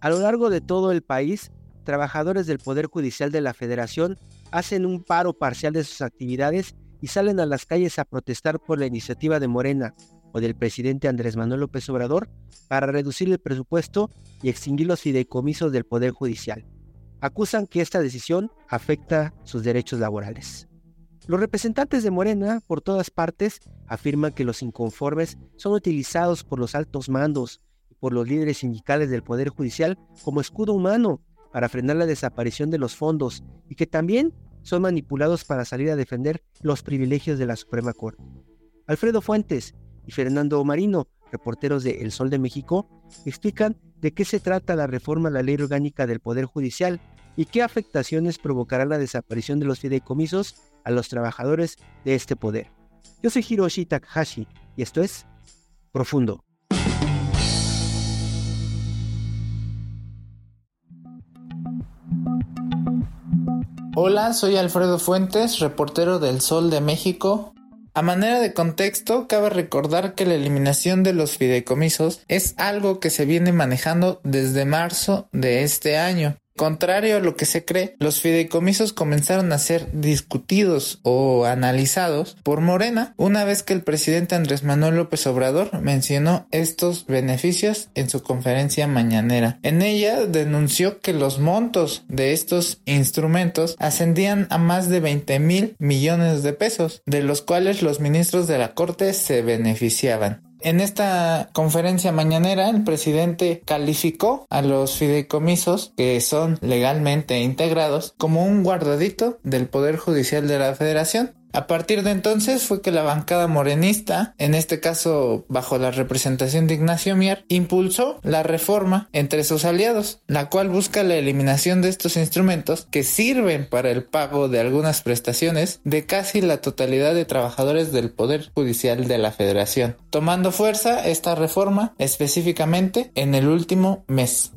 A lo largo de todo el país, trabajadores del Poder Judicial de la Federación hacen un paro parcial de sus actividades y salen a las calles a protestar por la iniciativa de Morena o del presidente Andrés Manuel López Obrador para reducir el presupuesto y extinguir los fideicomisos del Poder Judicial. Acusan que esta decisión afecta sus derechos laborales. Los representantes de Morena, por todas partes, afirman que los inconformes son utilizados por los altos mandos por los líderes sindicales del Poder Judicial como escudo humano para frenar la desaparición de los fondos y que también son manipulados para salir a defender los privilegios de la Suprema Corte. Alfredo Fuentes y Fernando Marino, reporteros de El Sol de México, explican de qué se trata la reforma a la ley orgánica del Poder Judicial y qué afectaciones provocará la desaparición de los fideicomisos a los trabajadores de este poder. Yo soy Hiroshi Takahashi y esto es Profundo. Hola, soy Alfredo Fuentes, reportero del Sol de México. A manera de contexto, cabe recordar que la eliminación de los fideicomisos es algo que se viene manejando desde marzo de este año. Contrario a lo que se cree, los fideicomisos comenzaron a ser discutidos o analizados por Morena una vez que el presidente Andrés Manuel López Obrador mencionó estos beneficios en su conferencia mañanera. En ella denunció que los montos de estos instrumentos ascendían a más de 20 mil millones de pesos, de los cuales los ministros de la Corte se beneficiaban. En esta conferencia mañanera, el presidente calificó a los fideicomisos que son legalmente integrados como un guardadito del Poder Judicial de la Federación a partir de entonces fue que la bancada morenista, en este caso bajo la representación de Ignacio Mier, impulsó la reforma entre sus aliados, la cual busca la eliminación de estos instrumentos que sirven para el pago de algunas prestaciones de casi la totalidad de trabajadores del Poder Judicial de la Federación, tomando fuerza esta reforma específicamente en el último mes.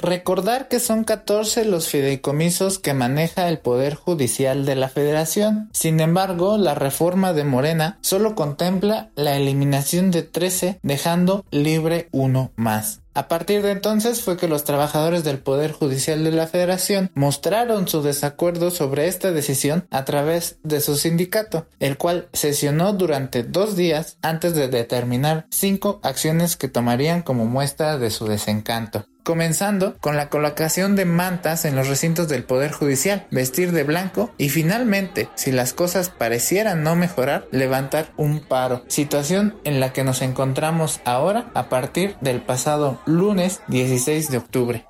Recordar que son 14 los fideicomisos que maneja el Poder Judicial de la Federación. Sin embargo, la reforma de Morena solo contempla la eliminación de 13, dejando libre uno más. A partir de entonces fue que los trabajadores del Poder Judicial de la Federación mostraron su desacuerdo sobre esta decisión a través de su sindicato, el cual sesionó durante dos días antes de determinar cinco acciones que tomarían como muestra de su desencanto comenzando con la colocación de mantas en los recintos del Poder Judicial, vestir de blanco y finalmente, si las cosas parecieran no mejorar, levantar un paro, situación en la que nos encontramos ahora a partir del pasado lunes 16 de octubre.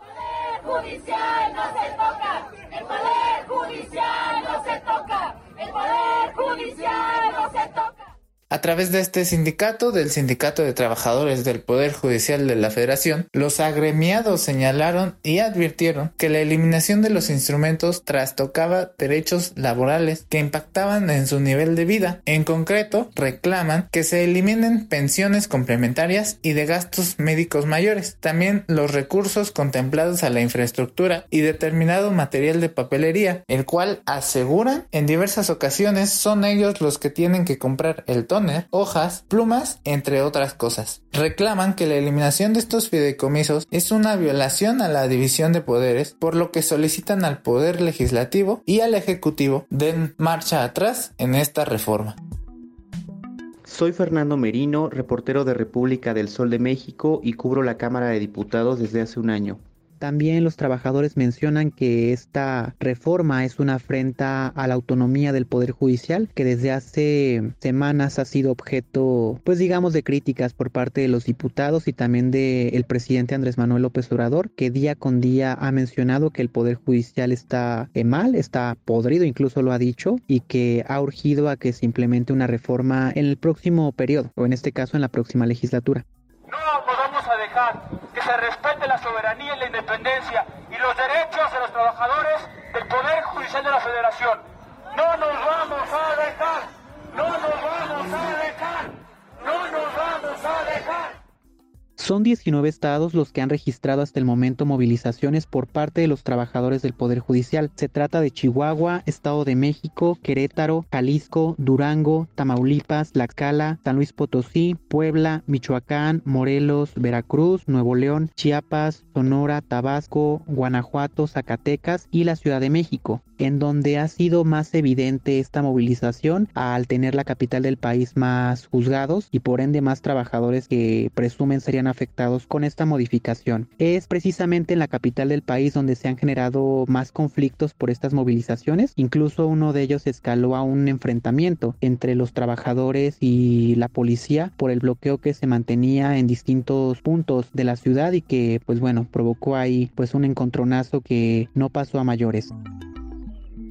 A través de este sindicato, del Sindicato de Trabajadores del Poder Judicial de la Federación, los agremiados señalaron y advirtieron que la eliminación de los instrumentos trastocaba derechos laborales que impactaban en su nivel de vida. En concreto, reclaman que se eliminen pensiones complementarias y de gastos médicos mayores, también los recursos contemplados a la infraestructura y determinado material de papelería, el cual aseguran en diversas ocasiones son ellos los que tienen que comprar el tono hojas, plumas, entre otras cosas. Reclaman que la eliminación de estos fideicomisos es una violación a la división de poderes, por lo que solicitan al Poder Legislativo y al Ejecutivo den marcha atrás en esta reforma. Soy Fernando Merino, reportero de República del Sol de México y cubro la Cámara de Diputados desde hace un año. También los trabajadores mencionan que esta reforma es una afrenta a la autonomía del Poder Judicial que desde hace semanas ha sido objeto, pues digamos, de críticas por parte de los diputados y también del presidente Andrés Manuel López Obrador, que día con día ha mencionado que el Poder Judicial está mal, está podrido, incluso lo ha dicho, y que ha urgido a que se implemente una reforma en el próximo periodo, o en este caso en la próxima legislatura. No nos vamos a dejar que se respete la y los derechos de los trabajadores del Poder Judicial de la Federación. No nos vamos a dejar, no nos vamos a dejar, no nos vamos a dejar. Son 19 estados los que han registrado hasta el momento movilizaciones por parte de los trabajadores del Poder Judicial. Se trata de Chihuahua, Estado de México, Querétaro, Jalisco, Durango, Tamaulipas, Tlaxcala, San Luis Potosí, Puebla, Michoacán, Morelos, Veracruz, Nuevo León, Chiapas, Sonora, Tabasco, Guanajuato, Zacatecas y la Ciudad de México en donde ha sido más evidente esta movilización al tener la capital del país más juzgados y por ende más trabajadores que presumen serían afectados con esta modificación. Es precisamente en la capital del país donde se han generado más conflictos por estas movilizaciones, incluso uno de ellos escaló a un enfrentamiento entre los trabajadores y la policía por el bloqueo que se mantenía en distintos puntos de la ciudad y que pues bueno provocó ahí pues un encontronazo que no pasó a mayores.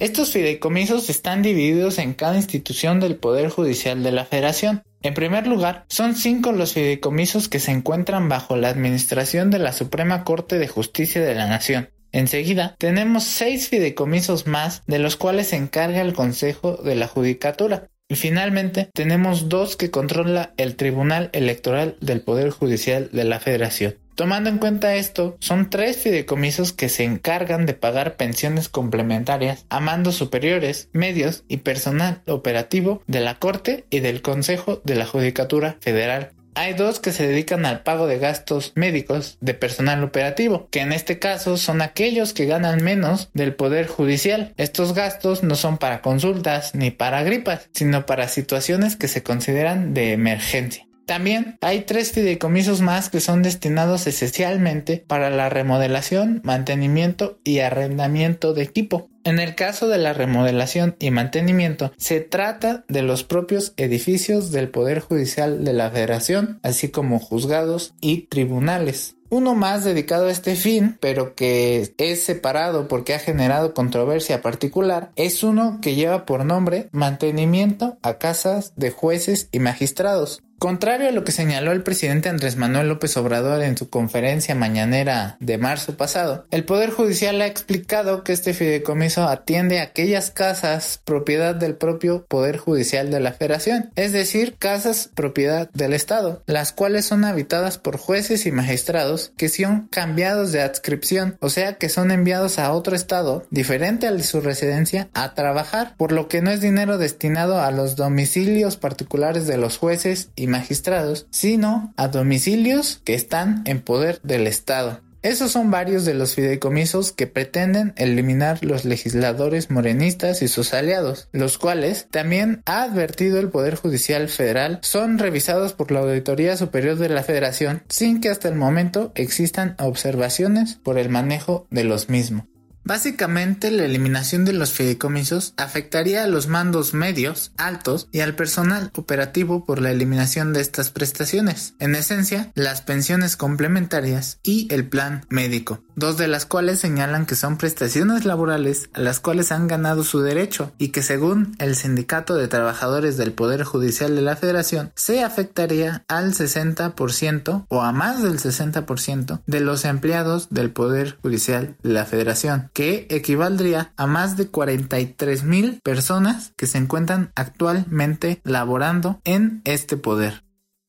Estos fideicomisos están divididos en cada institución del Poder Judicial de la Federación. En primer lugar, son cinco los fideicomisos que se encuentran bajo la administración de la Suprema Corte de Justicia de la Nación. Enseguida, tenemos seis fideicomisos más de los cuales se encarga el Consejo de la Judicatura. Y finalmente, tenemos dos que controla el Tribunal Electoral del Poder Judicial de la Federación. Tomando en cuenta esto, son tres fideicomisos que se encargan de pagar pensiones complementarias a mandos superiores, medios y personal operativo de la Corte y del Consejo de la Judicatura Federal. Hay dos que se dedican al pago de gastos médicos de personal operativo, que en este caso son aquellos que ganan menos del Poder Judicial. Estos gastos no son para consultas ni para gripas, sino para situaciones que se consideran de emergencia. También hay tres fideicomisos más que son destinados esencialmente para la remodelación, mantenimiento y arrendamiento de equipo. En el caso de la remodelación y mantenimiento, se trata de los propios edificios del Poder Judicial de la Federación, así como juzgados y tribunales. Uno más dedicado a este fin, pero que es separado porque ha generado controversia particular, es uno que lleva por nombre Mantenimiento a casas de jueces y magistrados. Contrario a lo que señaló el presidente Andrés Manuel López Obrador en su conferencia mañanera de marzo pasado, el Poder Judicial ha explicado que este fideicomiso atiende a aquellas casas propiedad del propio Poder Judicial de la Federación, es decir, casas propiedad del Estado, las cuales son habitadas por jueces y magistrados que son cambiados de adscripción, o sea que son enviados a otro estado diferente al de su residencia a trabajar, por lo que no es dinero destinado a los domicilios particulares de los jueces y magistrados, sino a domicilios que están en poder del Estado. Esos son varios de los fideicomisos que pretenden eliminar los legisladores morenistas y sus aliados, los cuales, también ha advertido el Poder Judicial Federal, son revisados por la Auditoría Superior de la Federación sin que hasta el momento existan observaciones por el manejo de los mismos. Básicamente, la eliminación de los fideicomisos afectaría a los mandos medios, altos y al personal operativo por la eliminación de estas prestaciones, en esencia, las pensiones complementarias y el plan médico, dos de las cuales señalan que son prestaciones laborales a las cuales han ganado su derecho y que según el Sindicato de Trabajadores del Poder Judicial de la Federación se afectaría al 60% o a más del 60% de los empleados del Poder Judicial de la Federación que equivaldría a más de 43 mil personas que se encuentran actualmente laborando en este poder.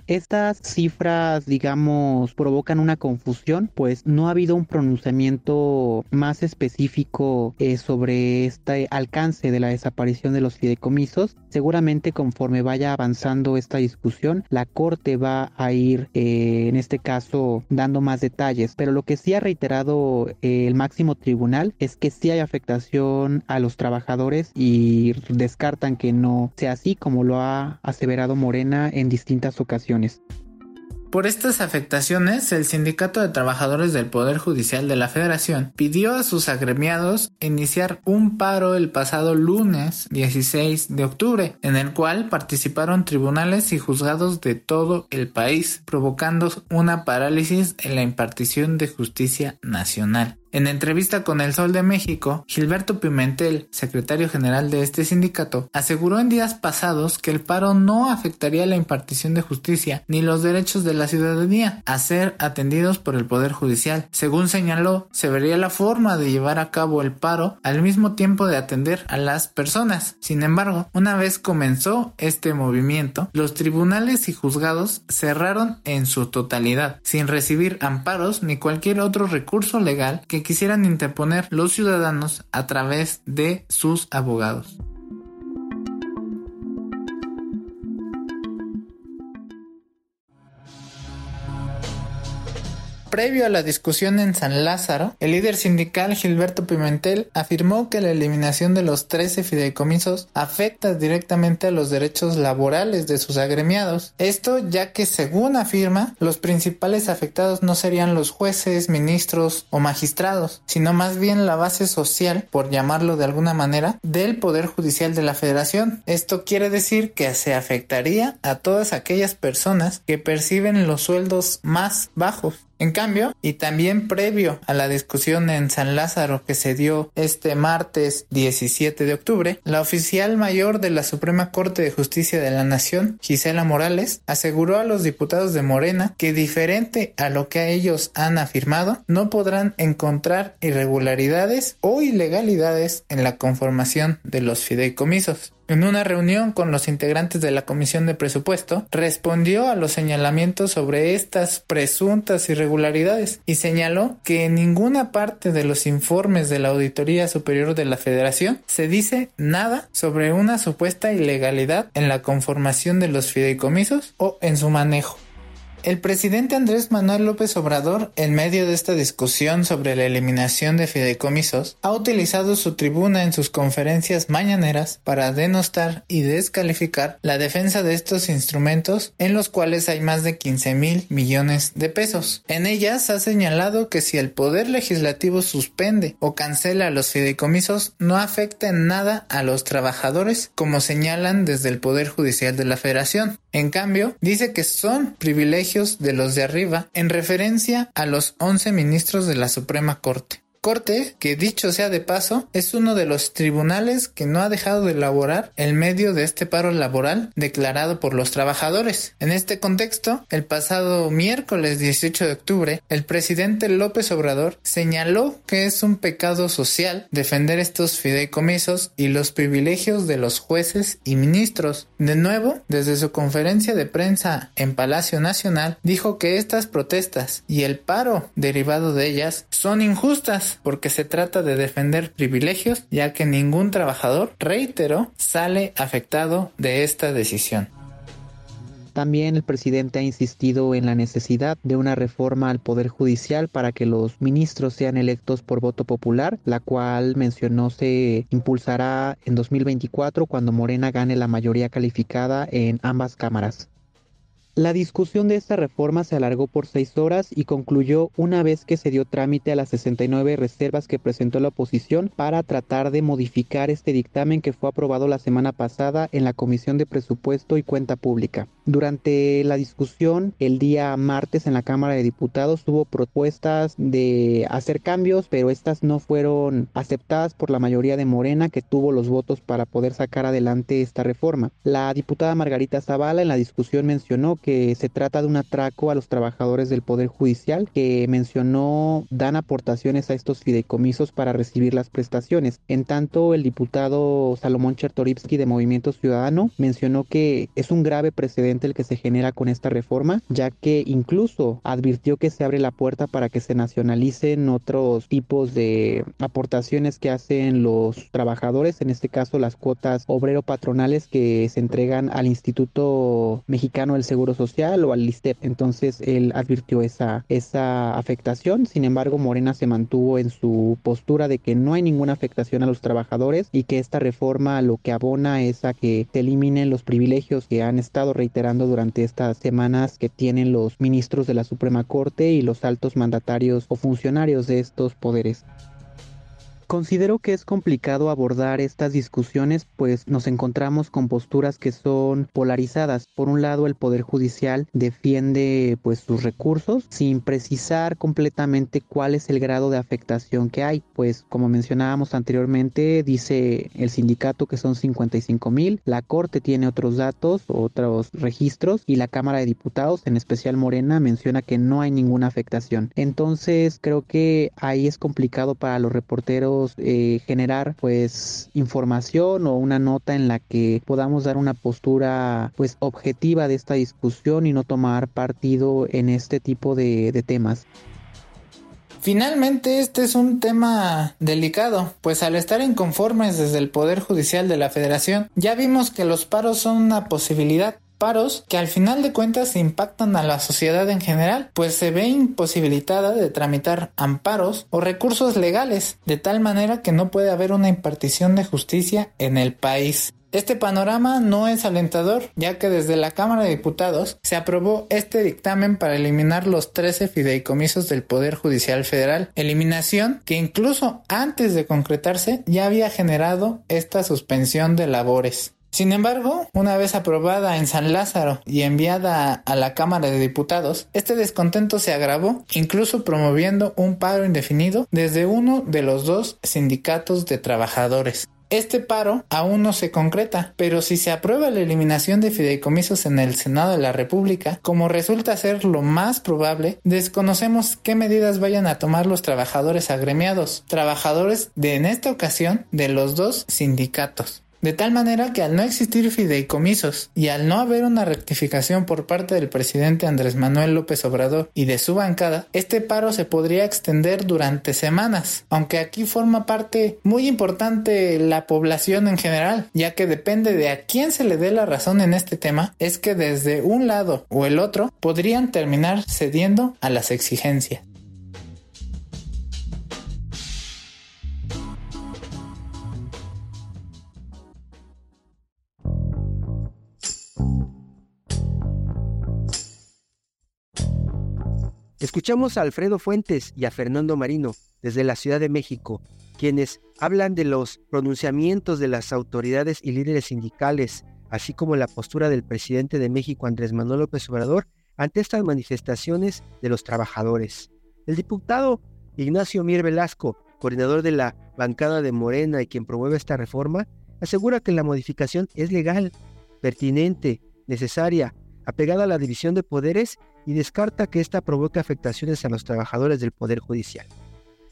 Estas cifras, digamos, provocan una confusión, pues no ha habido un pronunciamiento más específico eh, sobre este alcance de la desaparición de los fideicomisos. Seguramente conforme vaya avanzando esta discusión, la Corte va a ir, eh, en este caso, dando más detalles. Pero lo que sí ha reiterado eh, el máximo tribunal es que sí hay afectación a los trabajadores y descartan que no sea así como lo ha aseverado Morena en distintas ocasiones. Por estas afectaciones, el Sindicato de Trabajadores del Poder Judicial de la Federación pidió a sus agremiados iniciar un paro el pasado lunes 16 de octubre, en el cual participaron tribunales y juzgados de todo el país, provocando una parálisis en la impartición de justicia nacional. En entrevista con El Sol de México, Gilberto Pimentel, secretario general de este sindicato, aseguró en días pasados que el paro no afectaría la impartición de justicia ni los derechos de la ciudadanía a ser atendidos por el Poder Judicial. Según señaló, se vería la forma de llevar a cabo el paro al mismo tiempo de atender a las personas. Sin embargo, una vez comenzó este movimiento, los tribunales y juzgados cerraron en su totalidad, sin recibir amparos ni cualquier otro recurso legal quisieran interponer los ciudadanos a través de sus abogados. Previo a la discusión en San Lázaro, el líder sindical Gilberto Pimentel afirmó que la eliminación de los 13 fideicomisos afecta directamente a los derechos laborales de sus agremiados. Esto ya que, según afirma, los principales afectados no serían los jueces, ministros o magistrados, sino más bien la base social, por llamarlo de alguna manera, del Poder Judicial de la Federación. Esto quiere decir que se afectaría a todas aquellas personas que perciben los sueldos más bajos. En cambio, y también previo a la discusión en San Lázaro que se dio este martes 17 de octubre, la oficial mayor de la Suprema Corte de Justicia de la Nación, Gisela Morales, aseguró a los diputados de Morena que diferente a lo que ellos han afirmado, no podrán encontrar irregularidades o ilegalidades en la conformación de los fideicomisos. En una reunión con los integrantes de la Comisión de Presupuesto, respondió a los señalamientos sobre estas presuntas irregularidades y señaló que en ninguna parte de los informes de la Auditoría Superior de la Federación se dice nada sobre una supuesta ilegalidad en la conformación de los fideicomisos o en su manejo. El presidente Andrés Manuel López Obrador, en medio de esta discusión sobre la eliminación de fideicomisos, ha utilizado su tribuna en sus conferencias mañaneras para denostar y descalificar la defensa de estos instrumentos en los cuales hay más de 15 mil millones de pesos. En ellas ha señalado que si el Poder Legislativo suspende o cancela los fideicomisos no afecta en nada a los trabajadores como señalan desde el Poder Judicial de la Federación. En cambio, dice que son privilegios de los de arriba en referencia a los 11 ministros de la Suprema Corte. Corte, que dicho sea de paso, es uno de los tribunales que no ha dejado de elaborar el medio de este paro laboral declarado por los trabajadores. En este contexto, el pasado miércoles 18 de octubre, el presidente López Obrador señaló que es un pecado social defender estos fideicomisos y los privilegios de los jueces y ministros. De nuevo, desde su conferencia de prensa en Palacio Nacional, dijo que estas protestas y el paro derivado de ellas son injustas porque se trata de defender privilegios ya que ningún trabajador, reitero, sale afectado de esta decisión. También el presidente ha insistido en la necesidad de una reforma al Poder Judicial para que los ministros sean electos por voto popular, la cual mencionó se impulsará en 2024 cuando Morena gane la mayoría calificada en ambas cámaras. La discusión de esta reforma se alargó por seis horas y concluyó una vez que se dio trámite a las 69 reservas que presentó la oposición para tratar de modificar este dictamen que fue aprobado la semana pasada en la Comisión de Presupuesto y Cuenta Pública. Durante la discusión el día martes en la Cámara de Diputados hubo propuestas de hacer cambios, pero estas no fueron aceptadas por la mayoría de Morena que tuvo los votos para poder sacar adelante esta reforma. La diputada Margarita Zavala en la discusión mencionó que se trata de un atraco a los trabajadores del Poder Judicial que mencionó dan aportaciones a estos fideicomisos para recibir las prestaciones. En tanto, el diputado Salomón Chertorivsky de Movimiento Ciudadano mencionó que es un grave precedente el que se genera con esta reforma, ya que incluso advirtió que se abre la puerta para que se nacionalicen otros tipos de aportaciones que hacen los trabajadores, en este caso las cuotas obrero patronales que se entregan al Instituto Mexicano del Seguro Seguro Social o al LISTEP. Entonces él advirtió esa, esa afectación. Sin embargo, Morena se mantuvo en su postura de que no hay ninguna afectación a los trabajadores y que esta reforma lo que abona es a que se eliminen los privilegios que han estado reiterando durante estas semanas que tienen los ministros de la Suprema Corte y los altos mandatarios o funcionarios de estos poderes. Considero que es complicado abordar estas discusiones pues nos encontramos con posturas que son polarizadas. Por un lado el Poder Judicial defiende pues sus recursos sin precisar completamente cuál es el grado de afectación que hay. Pues como mencionábamos anteriormente dice el sindicato que son 55 mil, la Corte tiene otros datos, otros registros y la Cámara de Diputados, en especial Morena, menciona que no hay ninguna afectación. Entonces creo que ahí es complicado para los reporteros eh, generar pues información o una nota en la que podamos dar una postura pues objetiva de esta discusión y no tomar partido en este tipo de, de temas. Finalmente, este es un tema delicado, pues al estar inconformes desde el Poder Judicial de la Federación, ya vimos que los paros son una posibilidad, paros que al final de cuentas impactan a la sociedad en general, pues se ve imposibilitada de tramitar amparos o recursos legales, de tal manera que no puede haber una impartición de justicia en el país. Este panorama no es alentador, ya que desde la Cámara de Diputados se aprobó este dictamen para eliminar los 13 fideicomisos del Poder Judicial Federal, eliminación que incluso antes de concretarse ya había generado esta suspensión de labores. Sin embargo, una vez aprobada en San Lázaro y enviada a la Cámara de Diputados, este descontento se agravó, incluso promoviendo un paro indefinido desde uno de los dos sindicatos de trabajadores. Este paro aún no se concreta, pero si se aprueba la eliminación de fideicomisos en el Senado de la República, como resulta ser lo más probable, desconocemos qué medidas vayan a tomar los trabajadores agremiados, trabajadores de en esta ocasión de los dos sindicatos. De tal manera que al no existir fideicomisos y al no haber una rectificación por parte del presidente Andrés Manuel López Obrador y de su bancada, este paro se podría extender durante semanas, aunque aquí forma parte muy importante la población en general, ya que depende de a quién se le dé la razón en este tema, es que desde un lado o el otro podrían terminar cediendo a las exigencias. Escuchamos a Alfredo Fuentes y a Fernando Marino desde la Ciudad de México, quienes hablan de los pronunciamientos de las autoridades y líderes sindicales, así como la postura del presidente de México Andrés Manuel López Obrador ante estas manifestaciones de los trabajadores. El diputado Ignacio Mier Velasco, coordinador de la bancada de Morena y quien promueve esta reforma, asegura que la modificación es legal, pertinente, necesaria, apegada a la división de poderes y descarta que ésta provoque afectaciones a los trabajadores del Poder Judicial.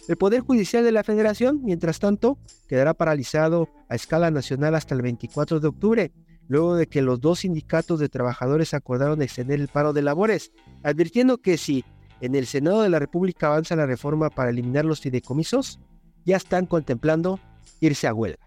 El Poder Judicial de la Federación, mientras tanto, quedará paralizado a escala nacional hasta el 24 de octubre, luego de que los dos sindicatos de trabajadores acordaron extender el paro de labores, advirtiendo que si en el Senado de la República avanza la reforma para eliminar los fideicomisos, ya están contemplando irse a huelga.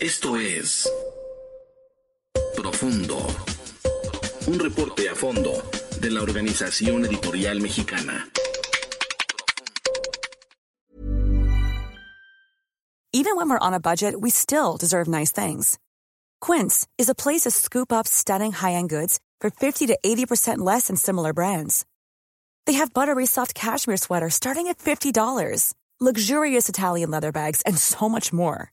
Esto es Profundo, un reporte a fondo de la Organización Editorial Mexicana. Even when we're on a budget, we still deserve nice things. Quince is a place to scoop up stunning high-end goods for 50 to 80% less than similar brands. They have buttery soft cashmere sweaters starting at $50, luxurious Italian leather bags, and so much more.